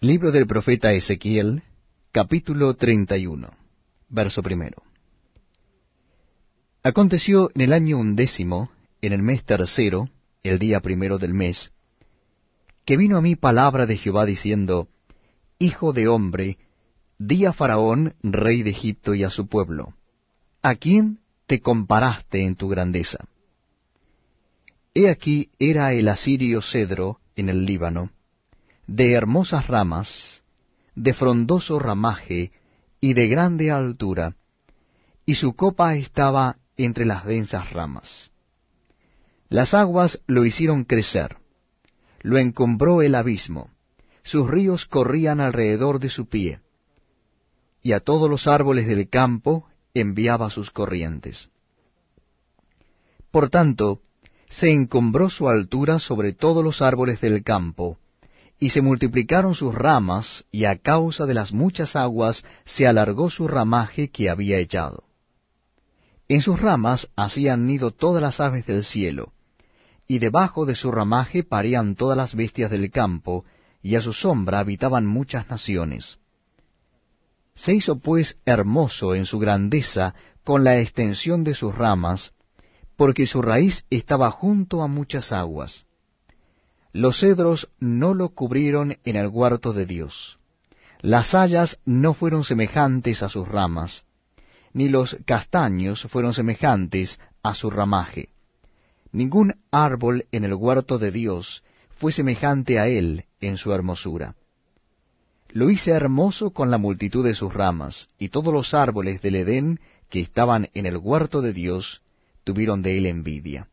Libro del profeta Ezequiel, capítulo 31, verso primero. Aconteció en el año undécimo, en el mes tercero, el día primero del mes, que vino a mí palabra de Jehová diciendo, Hijo de hombre, di a Faraón, rey de Egipto, y a su pueblo, ¿a quién te comparaste en tu grandeza? He aquí era el asirio cedro en el Líbano, de hermosas ramas, de frondoso ramaje y de grande altura, y su copa estaba entre las densas ramas. Las aguas lo hicieron crecer, lo encumbró el abismo, sus ríos corrían alrededor de su pie, y a todos los árboles del campo enviaba sus corrientes. Por tanto, se encumbró su altura sobre todos los árboles del campo, y se multiplicaron sus ramas, y a causa de las muchas aguas se alargó su ramaje que había echado. En sus ramas hacían nido todas las aves del cielo, y debajo de su ramaje parían todas las bestias del campo, y a su sombra habitaban muchas naciones. Se hizo pues hermoso en su grandeza con la extensión de sus ramas, porque su raíz estaba junto a muchas aguas. Los cedros no lo cubrieron en el huerto de Dios. Las hayas no fueron semejantes a sus ramas, ni los castaños fueron semejantes a su ramaje. Ningún árbol en el huerto de Dios fue semejante a él en su hermosura. Lo hice hermoso con la multitud de sus ramas, y todos los árboles del Edén que estaban en el huerto de Dios tuvieron de él envidia.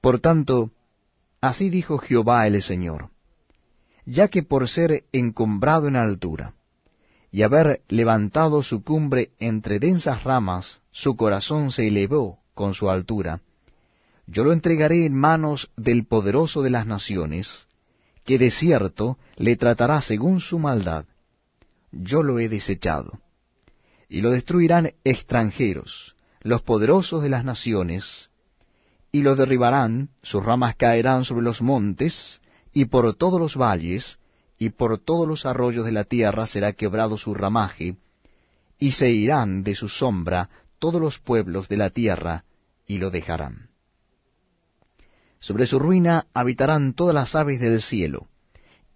Por tanto, así dijo Jehová el Señor, ya que por ser encumbrado en altura, y haber levantado su cumbre entre densas ramas, su corazón se elevó con su altura, yo lo entregaré en manos del poderoso de las naciones, que de cierto le tratará según su maldad. Yo lo he desechado. Y lo destruirán extranjeros, los poderosos de las naciones, y lo derribarán, sus ramas caerán sobre los montes, y por todos los valles, y por todos los arroyos de la tierra será quebrado su ramaje, y se irán de su sombra todos los pueblos de la tierra, y lo dejarán. Sobre su ruina habitarán todas las aves del cielo,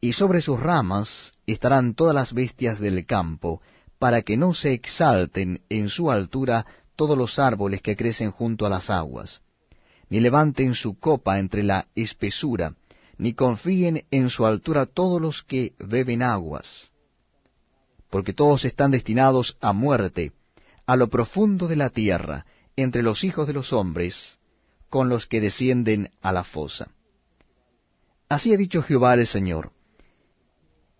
y sobre sus ramas estarán todas las bestias del campo, para que no se exalten en su altura todos los árboles que crecen junto a las aguas, ni levanten su copa entre la espesura, ni confíen en su altura todos los que beben aguas, porque todos están destinados a muerte, a lo profundo de la tierra, entre los hijos de los hombres, con los que descienden a la fosa. Así ha dicho Jehová el Señor,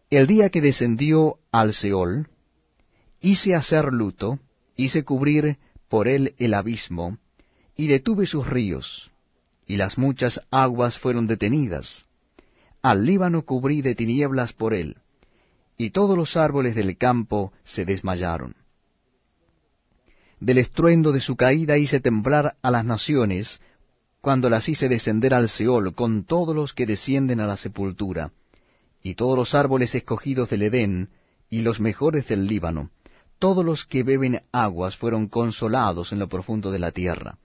el día que descendió al Seol, hice hacer luto, hice cubrir por él el abismo, y detuve sus ríos, y las muchas aguas fueron detenidas. Al Líbano cubrí de tinieblas por él, y todos los árboles del campo se desmayaron. Del estruendo de su caída hice temblar a las naciones, cuando las hice descender al Seol con todos los que descienden a la sepultura, y todos los árboles escogidos del Edén, y los mejores del Líbano, todos los que beben aguas fueron consolados en lo profundo de la tierra.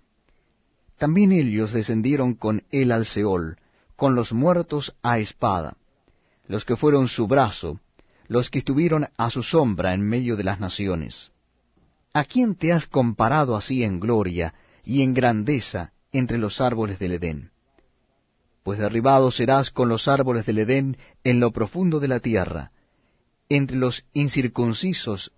También ellos descendieron con él al Seol, con los muertos a espada, los que fueron su brazo, los que estuvieron a su sombra en medio de las naciones. ¿A quién te has comparado así en gloria y en grandeza entre los árboles del Edén? Pues derribado serás con los árboles del Edén en lo profundo de la tierra, entre los incircuncisos